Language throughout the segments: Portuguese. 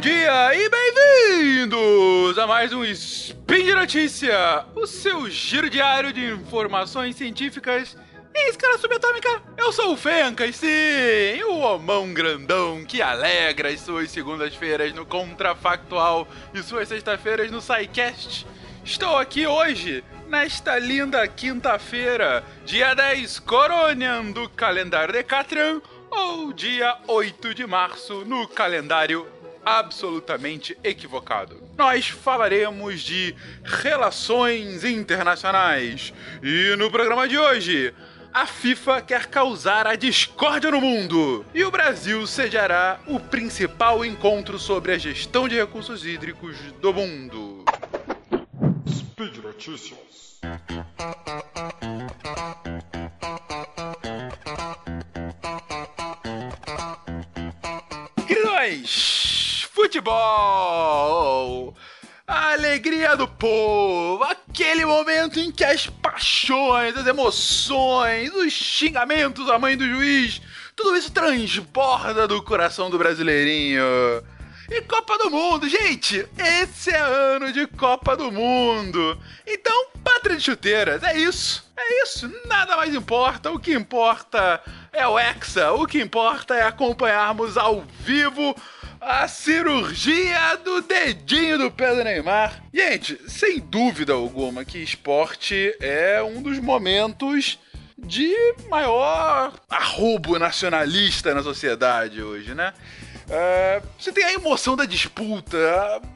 bom dia e bem-vindos a mais um Spin de Notícia, o seu giro diário de informações científicas em escala subatômica. Eu sou o Fencas, sim, o homão grandão que alegra as suas segundas-feiras no Contrafactual e suas sextas-feiras no SciCast. Estou aqui hoje, nesta linda quinta-feira, dia 10 Coronian do calendário de Catran, ou dia 8 de março no calendário absolutamente equivocado. Nós falaremos de relações internacionais. E no programa de hoje, a FIFA quer causar a discórdia no mundo. E o Brasil sediará o principal encontro sobre a gestão de recursos hídricos do mundo. Speed Notícias. Futebol! A alegria do povo, aquele momento em que as paixões, as emoções, os xingamentos à mãe do juiz, tudo isso transborda do coração do brasileirinho. E Copa do Mundo, gente! Esse é ano de Copa do Mundo! Então, pátria de chuteiras, é isso! É isso, nada mais importa. O que importa é o Hexa, o que importa é acompanharmos ao vivo a cirurgia do dedinho do pé do Neymar. Gente, sem dúvida alguma que esporte é um dos momentos de maior arrobo nacionalista na sociedade hoje, né? Uh, você tem a emoção da disputa,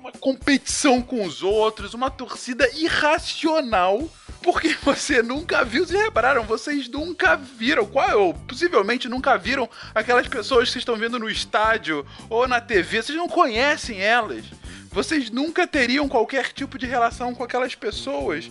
uma competição com os outros, uma torcida irracional, porque você nunca viu, vocês repararam, vocês nunca viram, qual, ou possivelmente nunca viram aquelas pessoas que estão vendo no estádio ou na TV, vocês não conhecem elas. Vocês nunca teriam qualquer tipo de relação com aquelas pessoas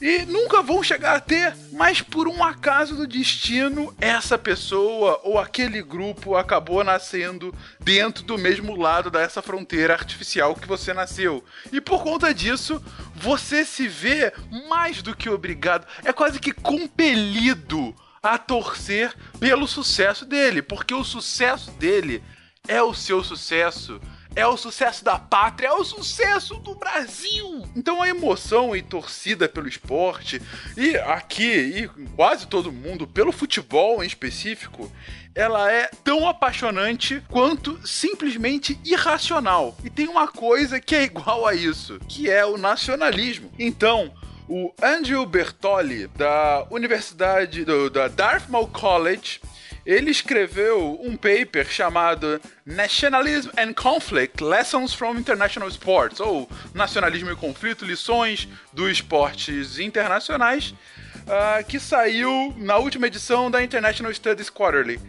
e nunca vão chegar a ter, mas por um acaso do destino, essa pessoa ou aquele grupo acabou nascendo dentro do mesmo lado dessa fronteira artificial que você nasceu. E por conta disso, você se vê mais do que obrigado, é quase que compelido a torcer pelo sucesso dele, porque o sucesso dele é o seu sucesso é o sucesso da pátria, é o sucesso do Brasil. Então a emoção e torcida pelo esporte, e aqui, e quase todo mundo, pelo futebol em específico, ela é tão apaixonante quanto simplesmente irracional. E tem uma coisa que é igual a isso, que é o nacionalismo. Então, o Andrew Bertoli, da Universidade do, da Dartmouth College, ele escreveu um paper chamado Nationalism and Conflict Lessons from International Sports, ou Nacionalismo e Conflito, lições dos esportes internacionais, uh, que saiu na última edição da International Studies Quarterly,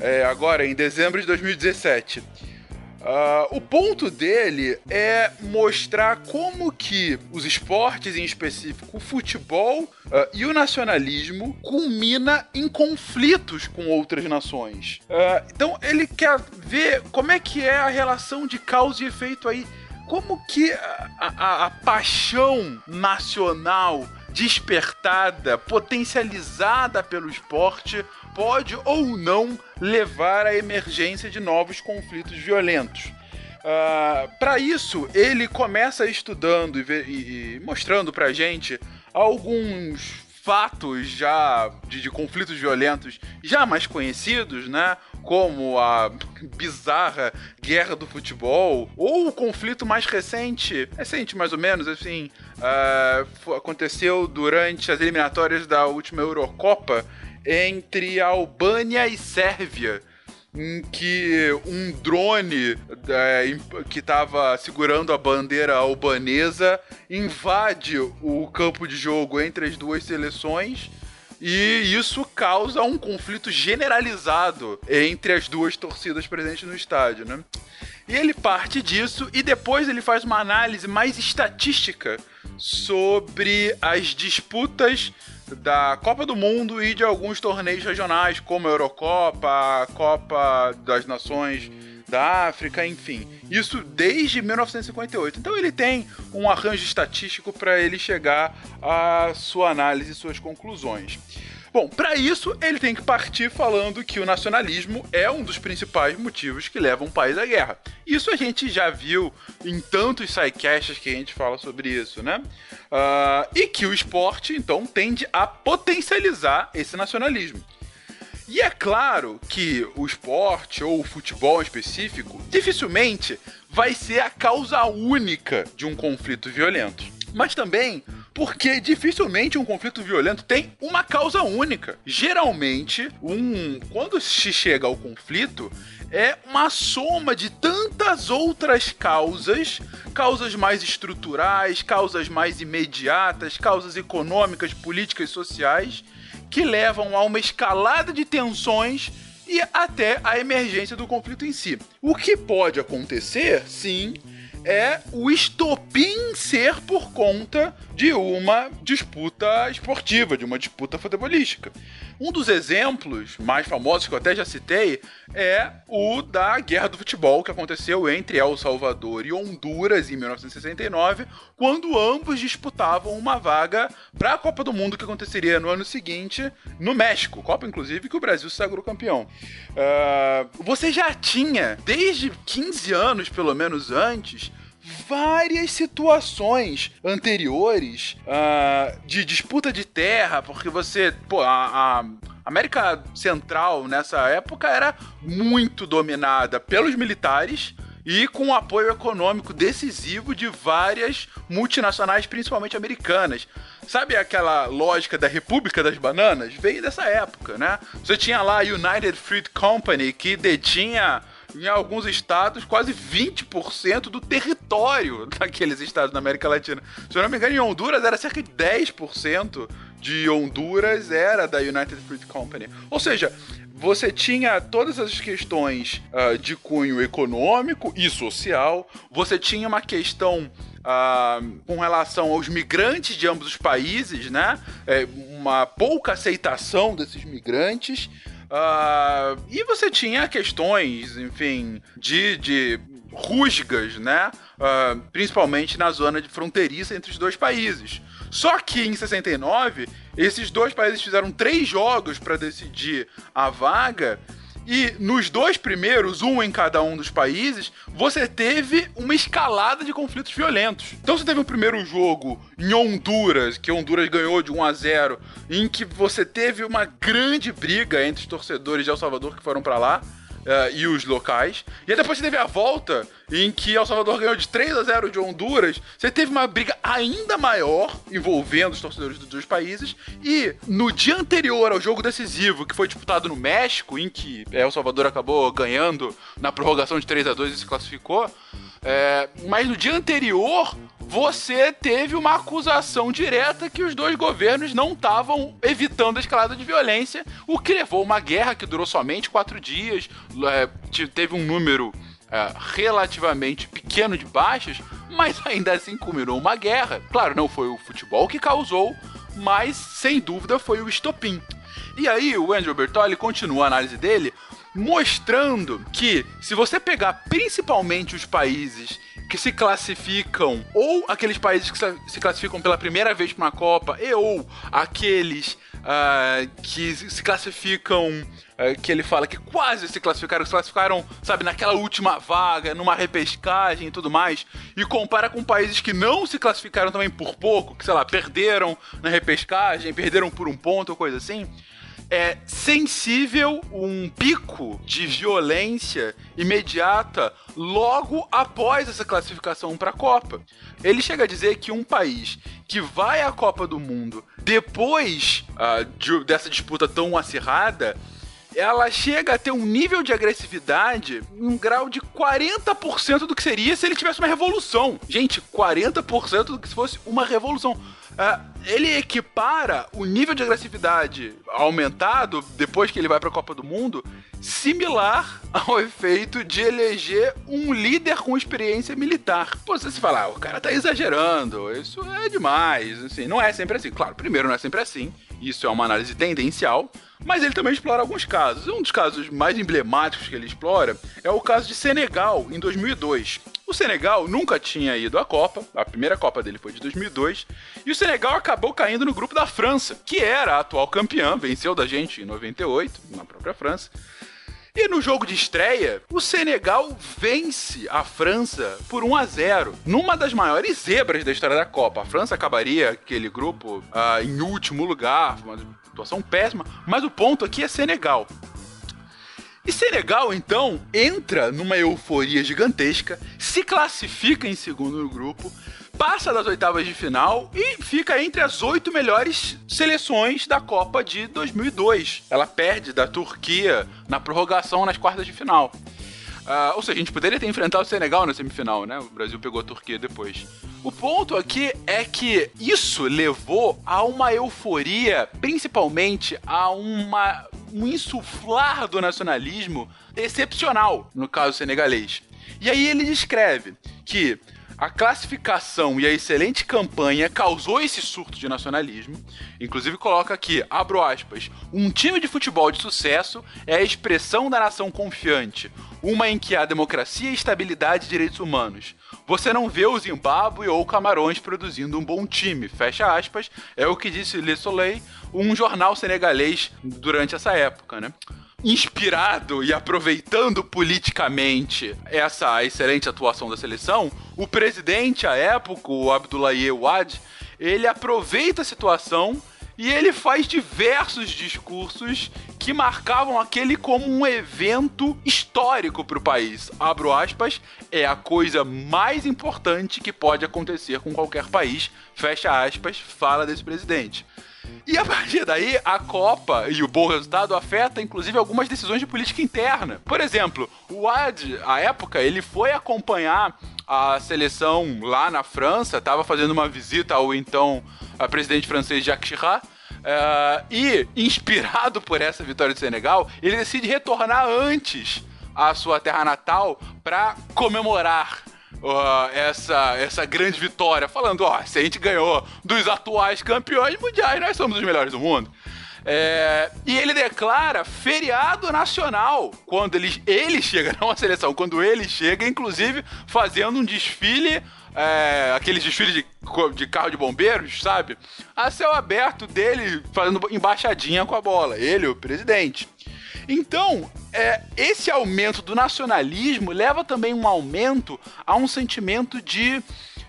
é, agora em dezembro de 2017. Uh, o ponto dele é mostrar como que os esportes, em específico o futebol uh, e o nacionalismo, culmina em conflitos com outras nações. Uh, então ele quer ver como é que é a relação de causa e efeito aí. Como que a, a, a paixão nacional despertada, potencializada pelo esporte, pode ou não levar à emergência de novos conflitos violentos. Uh, ah, para isso, ele começa estudando e, e, e mostrando pra gente alguns fatos já de, de, conflitos violentos já mais conhecidos, né? Como a bizarra guerra do futebol, ou o conflito mais recente, recente mais ou menos, assim, uh, aconteceu durante as eliminatórias da última Eurocopa entre Albânia e Sérvia em que um drone é, que estava segurando a bandeira albanesa invade o campo de jogo entre as duas seleções. E isso causa um conflito generalizado entre as duas torcidas presentes no estádio, né? E ele parte disso e depois ele faz uma análise mais estatística sobre as disputas da Copa do Mundo e de alguns torneios regionais, como a Eurocopa, a Copa das Nações da África, enfim. Isso desde 1958. Então ele tem um arranjo estatístico para ele chegar à sua análise e suas conclusões. Bom, para isso ele tem que partir falando que o nacionalismo é um dos principais motivos que levam um país à guerra. Isso a gente já viu em tantos sidecasts que a gente fala sobre isso, né? Uh, e que o esporte, então, tende a potencializar esse nacionalismo. E é claro que o esporte ou o futebol em específico dificilmente vai ser a causa única de um conflito violento. Mas também porque dificilmente um conflito violento tem uma causa única. Geralmente, um quando se chega ao conflito, é uma soma de tantas outras causas, causas mais estruturais, causas mais imediatas, causas econômicas, políticas, sociais, que levam a uma escalada de tensões e até a emergência do conflito em si. O que pode acontecer, sim, é o estopim ser por conta de uma disputa esportiva, de uma disputa futebolística. Um dos exemplos mais famosos que eu até já citei é o da Guerra do Futebol que aconteceu entre El Salvador e Honduras em 1969, quando ambos disputavam uma vaga para a Copa do Mundo que aconteceria no ano seguinte no México, Copa inclusive que o Brasil sagrou campeão. Uh, você já tinha desde 15 anos, pelo menos antes, várias situações anteriores uh, de disputa de terra, porque você, pô, a, a América Central nessa época era muito dominada pelos militares e com o apoio econômico decisivo de várias multinacionais, principalmente americanas. Sabe aquela lógica da República das Bananas? Veio dessa época, né? Você tinha lá a United Fruit Company, que detinha em alguns estados, quase 20% do território daqueles estados na América Latina. Se eu não me engano, em Honduras era cerca de 10% de Honduras era da United Fruit Company. Ou seja, você tinha todas as questões uh, de cunho econômico e social, você tinha uma questão uh, com relação aos migrantes de ambos os países, né? É, uma pouca aceitação desses migrantes. Uh, e você tinha questões, enfim, de, de rusgas, né? Uh, principalmente na zona de fronteiriça entre os dois países. Só que em 69, esses dois países fizeram três jogos para decidir a vaga e nos dois primeiros, um em cada um dos países, você teve uma escalada de conflitos violentos. Então você teve o primeiro jogo em Honduras, que Honduras ganhou de 1 a 0, em que você teve uma grande briga entre os torcedores de El Salvador que foram para lá uh, e os locais. E aí depois você teve a volta em que El Salvador ganhou de 3 a 0 de Honduras. Você teve uma briga ainda maior envolvendo os torcedores dos dois países. E no dia anterior ao jogo decisivo, que foi disputado no México, em que El Salvador acabou ganhando na prorrogação de 3 a 2 e se classificou. É, mas no dia anterior, você teve uma acusação direta que os dois governos não estavam evitando a escalada de violência, o que levou uma guerra que durou somente quatro dias, é, teve um número é, relativamente pequeno de baixas, mas ainda assim culminou uma guerra. Claro, não foi o futebol que causou, mas sem dúvida foi o estopim. E aí o Andrew Bertoli continua a análise dele mostrando que se você pegar principalmente os países que se classificam, ou aqueles países que se classificam pela primeira vez para uma Copa, e ou aqueles uh, que se classificam, uh, que ele fala que quase se classificaram, se classificaram, sabe, naquela última vaga, numa repescagem e tudo mais, e compara com países que não se classificaram também por pouco, que sei lá, perderam na repescagem, perderam por um ponto ou coisa assim é sensível um pico de violência imediata logo após essa classificação para a Copa. Ele chega a dizer que um país que vai à Copa do Mundo depois uh, de, dessa disputa tão acirrada ela chega a ter um nível de agressividade um grau de 40% do que seria se ele tivesse uma revolução. Gente, 40% do que se fosse uma revolução. Uh, ele equipara o nível de agressividade aumentado depois que ele vai para a Copa do Mundo, similar ao efeito de eleger um líder com experiência militar. Pô, você se fala, ah, o cara tá exagerando, isso é demais, assim, não é sempre assim. Claro, primeiro não é sempre assim, Isso é uma análise tendencial, mas ele também explora alguns casos. Um dos casos mais emblemáticos que ele explora é o caso de Senegal, em 2002. O Senegal nunca tinha ido à Copa, a primeira Copa dele foi de 2002, e o Senegal acabou caindo no grupo da França, que era a atual campeã, venceu da gente em 98, na própria França. E no jogo de estreia, o Senegal vence a França por 1 a 0 numa das maiores zebras da história da Copa. A França acabaria aquele grupo uh, em último lugar, uma situação péssima, mas o ponto aqui é Senegal. E Senegal, então, entra numa euforia gigantesca, se classifica em segundo no grupo, passa das oitavas de final e fica entre as oito melhores seleções da Copa de 2002. Ela perde da Turquia na prorrogação nas quartas de final. Uh, ou seja, a gente poderia ter enfrentado o Senegal na semifinal, né? O Brasil pegou a Turquia depois. O ponto aqui é que isso levou a uma euforia, principalmente a uma, um insuflar do nacionalismo excepcional, no caso senegalês. E aí ele descreve que a classificação e a excelente campanha causou esse surto de nacionalismo. Inclusive coloca aqui, abro aspas, um time de futebol de sucesso é a expressão da nação confiante, uma em que há democracia, estabilidade e direitos humanos. Você não vê o Zimbábue ou Camarões produzindo um bom time, fecha aspas, é o que disse Le Soleil, um jornal senegalês durante essa época, né? Inspirado e aproveitando politicamente essa excelente atuação da seleção, o presidente à época, o Abdoulaye Wade, ele aproveita a situação e ele faz diversos discursos que marcavam aquele como um evento histórico para o país. Abro aspas, é a coisa mais importante que pode acontecer com qualquer país. Fecha aspas, fala desse presidente. E a partir daí, a Copa e o bom resultado afeta, inclusive, algumas decisões de política interna. Por exemplo, o Wad, à época, ele foi acompanhar a seleção lá na França, estava fazendo uma visita ao então presidente francês Jacques Chirac, uh, e, inspirado por essa vitória do Senegal, ele decide retornar antes à sua terra natal para comemorar essa, essa grande vitória, falando, ó, se a gente ganhou dos atuais campeões mundiais, nós somos os melhores do mundo. É, e ele declara feriado nacional quando ele, ele chega, não a seleção, quando ele chega, inclusive fazendo um desfile, é, aqueles desfiles de, de carro de bombeiros, sabe? A céu aberto dele fazendo embaixadinha com a bola, ele, o presidente. Então, é, esse aumento do nacionalismo leva também um aumento a um sentimento de,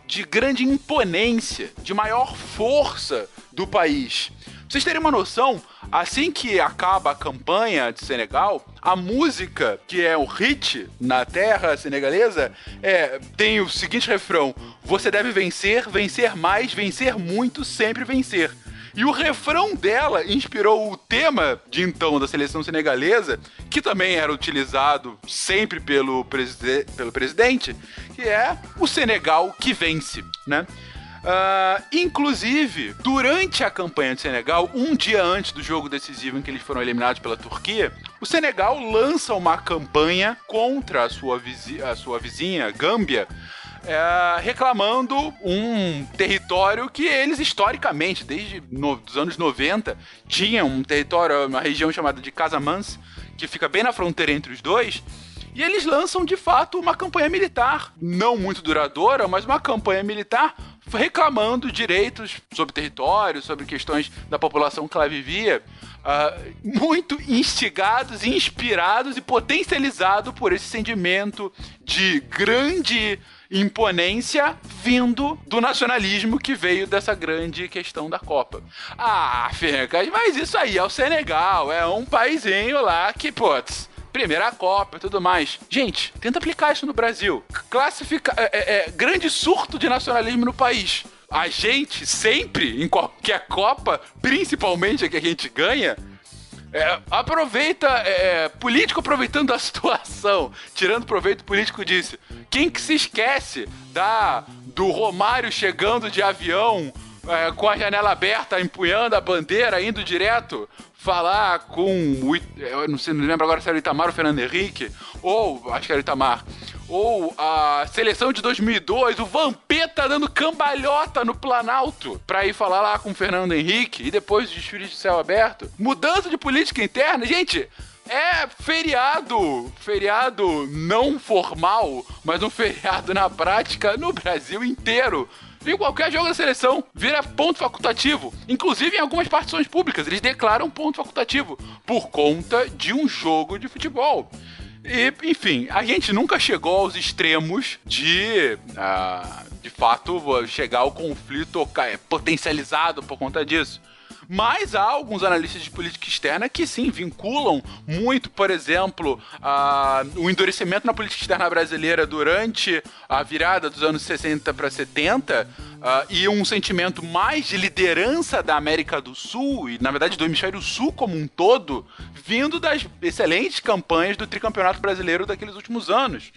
de grande imponência, de maior força do país. Pra vocês terem uma noção, assim que acaba a campanha de Senegal, a música, que é o hit na terra senegalesa, é, tem o seguinte refrão: Você deve vencer, vencer mais, vencer muito, sempre vencer. E o refrão dela inspirou o tema de então da seleção senegalesa, que também era utilizado sempre pelo, preside pelo presidente, que é o Senegal que vence, né? Uh, inclusive, durante a campanha de Senegal, um dia antes do jogo decisivo em que eles foram eliminados pela Turquia, o Senegal lança uma campanha contra a sua, a sua vizinha, Gâmbia, é, reclamando um território que eles historicamente, desde no, os anos 90, tinham um território, uma região chamada de Casamance, que fica bem na fronteira entre os dois. E eles lançam de fato uma campanha militar, não muito duradoura, mas uma campanha militar reclamando direitos sobre território, sobre questões da população que lá vivia. Uh, muito instigados, inspirados e potencializados por esse sentimento de grande imponência vindo do nacionalismo que veio dessa grande questão da Copa. Ah, Fencas, mas isso aí é o Senegal, é um paizinho lá que, putz, primeira Copa e tudo mais. Gente, tenta aplicar isso no Brasil. Classificar. É, é, é, grande surto de nacionalismo no país. A gente sempre, em qualquer Copa, principalmente a que a gente ganha, é, aproveita, é, político aproveitando a situação, tirando proveito político disso. Quem que se esquece da do Romário chegando de avião é, com a janela aberta, empunhando a bandeira, indo direto falar com o. Eu não sei, não lembro agora se era o Itamar ou o Fernando Henrique, ou acho que era o Itamar, Ou a seleção de 2002, o Vampeta dando cambalhota no Planalto pra ir falar lá com o Fernando Henrique e depois o desfile de céu aberto. Mudança de política interna, gente. É feriado, feriado não formal, mas um feriado na prática no Brasil inteiro. Em qualquer jogo da seleção, vira ponto facultativo. Inclusive em algumas partições públicas, eles declaram ponto facultativo por conta de um jogo de futebol. E, enfim, a gente nunca chegou aos extremos de, uh, de fato, chegar ao conflito potencializado por conta disso. Mas há alguns analistas de política externa que sim vinculam muito, por exemplo, a, o endurecimento na política externa brasileira durante a virada dos anos 60 para 70 uh, e um sentimento mais de liderança da América do Sul e, na verdade, do hemisfério sul como um todo, vindo das excelentes campanhas do tricampeonato brasileiro daqueles últimos anos.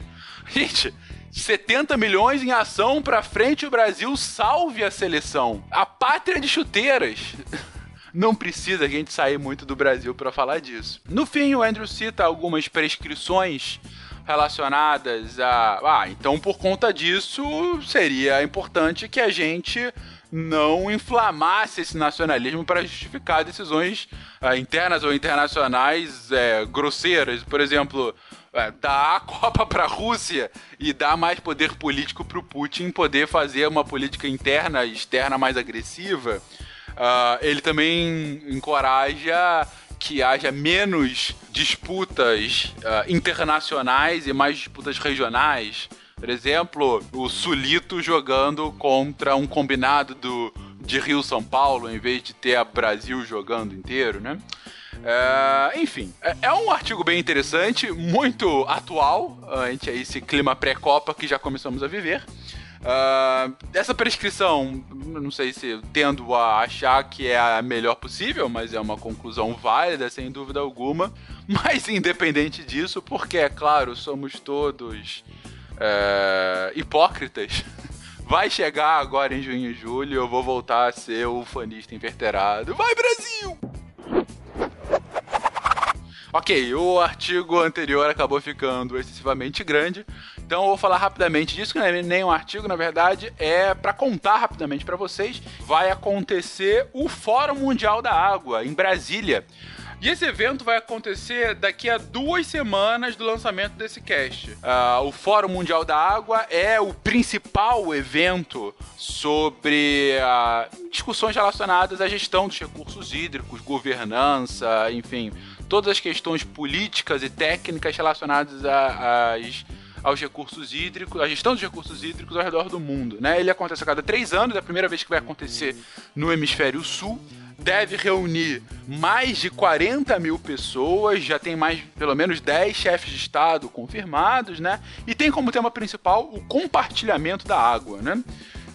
Gente, 70 milhões em ação para frente o Brasil salve a seleção. A pátria de chuteiras. Não precisa a gente sair muito do Brasil para falar disso. No fim, o Andrew cita algumas prescrições relacionadas a. Ah, então por conta disso seria importante que a gente não inflamasse esse nacionalismo para justificar decisões uh, internas ou internacionais é, grosseiras. Por exemplo, é, dar a Copa para a Rússia e dar mais poder político para o Putin poder fazer uma política interna e externa mais agressiva. Uh, ele também encoraja que haja menos disputas uh, internacionais e mais disputas regionais. Por exemplo, o Sulito jogando contra um combinado do, de Rio São Paulo, em vez de ter a Brasil jogando inteiro, né? Uh, enfim, é, é um artigo bem interessante, muito atual, ante esse clima pré-copa que já começamos a viver. Uh, essa prescrição, não sei se tendo a achar que é a melhor possível, mas é uma conclusão válida, sem dúvida alguma. Mas independente disso, porque é claro, somos todos uh, hipócritas. Vai chegar agora em junho e julho, eu vou voltar a ser o fanista inverterado. Vai, Brasil! Ok, o artigo anterior acabou ficando excessivamente grande, então eu vou falar rapidamente disso, que não é nem um artigo, na verdade, é para contar rapidamente para vocês. Vai acontecer o Fórum Mundial da Água em Brasília. E esse evento vai acontecer daqui a duas semanas do lançamento desse cast. Uh, o Fórum Mundial da Água é o principal evento sobre uh, discussões relacionadas à gestão dos recursos hídricos, governança, enfim, todas as questões políticas e técnicas relacionadas às aos recursos hídricos, a gestão dos recursos hídricos ao redor do mundo. Né? Ele acontece a cada três anos, é a primeira vez que vai acontecer no hemisfério sul. Deve reunir mais de 40 mil pessoas, já tem mais pelo menos 10 chefes de Estado confirmados, né? E tem como tema principal o compartilhamento da água, né?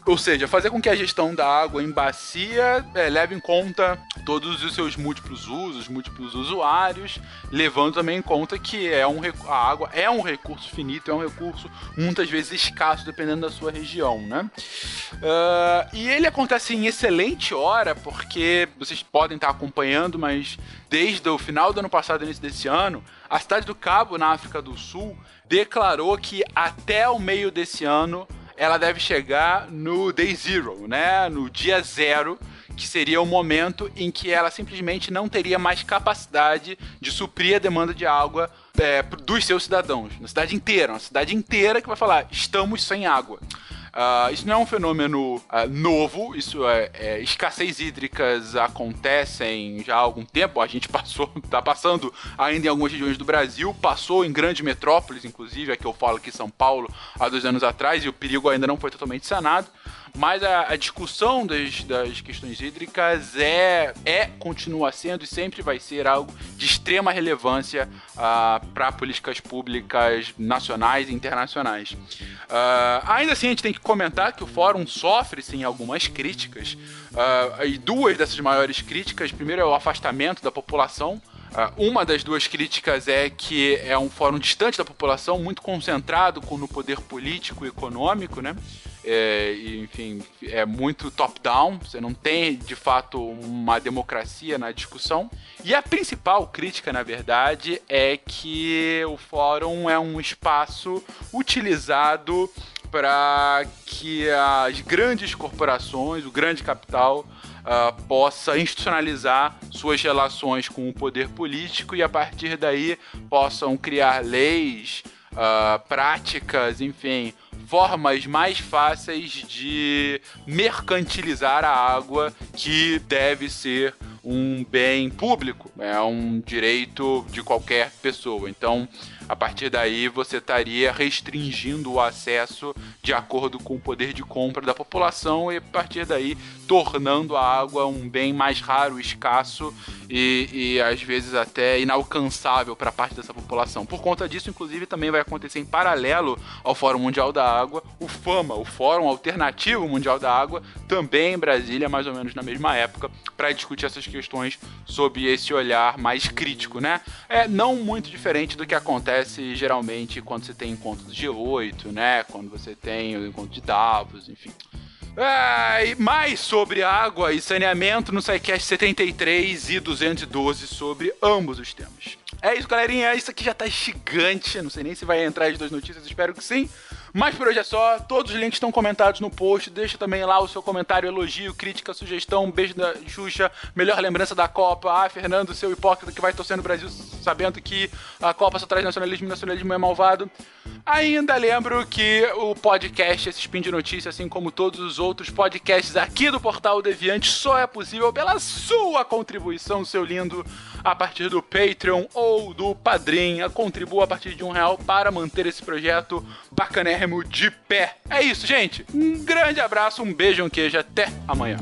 Ou seja, fazer com que a gestão da água em bacia é, leve em conta todos os seus múltiplos usos, múltiplos usuários, levando também em conta que é um, a água é um recurso finito, é um recurso muitas vezes escasso, dependendo da sua região, né? Uh, e ele acontece em excelente hora, porque vocês podem estar acompanhando, mas desde o final do ano passado, início desse ano, a cidade do Cabo, na África do Sul, declarou que até o meio desse ano ela deve chegar no day zero, né? No dia zero, que seria o momento em que ela simplesmente não teria mais capacidade de suprir a demanda de água é, dos seus cidadãos. Na cidade inteira, uma cidade inteira que vai falar: estamos sem água. Uh, isso não é um fenômeno uh, novo, isso é, é, escassez hídricas acontecem já há algum tempo. A gente passou, está passando ainda em algumas regiões do Brasil, passou em grandes metrópoles, inclusive, aqui eu falo aqui São Paulo há dois anos atrás, e o perigo ainda não foi totalmente sanado. Mas a, a discussão das, das, questões hídricas é, é, continua sendo e sempre vai ser algo de extrema relevância uh, para políticas públicas nacionais e internacionais. Uh, ainda assim, a gente tem que comentar que o fórum sofre sim algumas críticas, uh, e duas dessas maiores críticas: primeiro é o afastamento da população. Uma das duas críticas é que é um fórum distante da população, muito concentrado no poder político e econômico, né? É, enfim, é muito top-down, você não tem de fato uma democracia na discussão. E a principal crítica, na verdade, é que o fórum é um espaço utilizado para que as grandes corporações, o grande capital, uh, possa institucionalizar suas relações com o poder político e a partir daí possam criar leis, uh, práticas, enfim, formas mais fáceis de mercantilizar a água que deve ser um bem público, é um direito de qualquer pessoa. Então, a partir daí, você estaria restringindo o acesso de acordo com o poder de compra da população e a partir daí tornando a água um bem mais raro, escasso e, e às vezes até inalcançável para parte dessa população. Por conta disso, inclusive, também vai acontecer em paralelo ao Fórum Mundial da Água, o FAMA, o Fórum Alternativo Mundial da Água, também em Brasília, mais ou menos na mesma época, para discutir essas questões sob esse olhar mais crítico, né? É não muito diferente do que acontece geralmente quando você tem encontros de G8, né? Quando você tem o encontro de Davos, enfim. Ah, e mais sobre água e saneamento no SciCast 73 e 212 sobre ambos os temas. É isso, galerinha. Isso aqui já tá gigante. Não sei nem se vai entrar as duas notícias, espero que sim. Mas por hoje é só. Todos os links estão comentados no post. Deixa também lá o seu comentário, elogio, crítica, sugestão. Beijo da Xuxa. Melhor lembrança da Copa. Ah, Fernando, seu hipócrita que vai torcendo o Brasil sabendo que a Copa só traz nacionalismo e nacionalismo é malvado. Ainda lembro que o podcast, esse Spin de Notícia, assim como todos os outros podcasts aqui do Portal Deviante, só é possível pela sua contribuição, seu lindo, a partir do Patreon ou do Padrim. Contribua a partir de um real para manter esse projeto bacanérrimo de pé. É isso, gente. Um grande abraço, um beijo, um queijo. Até amanhã.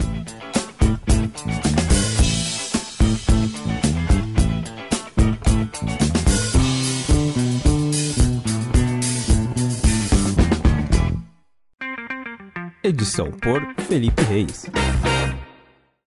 Edição por Felipe Reis.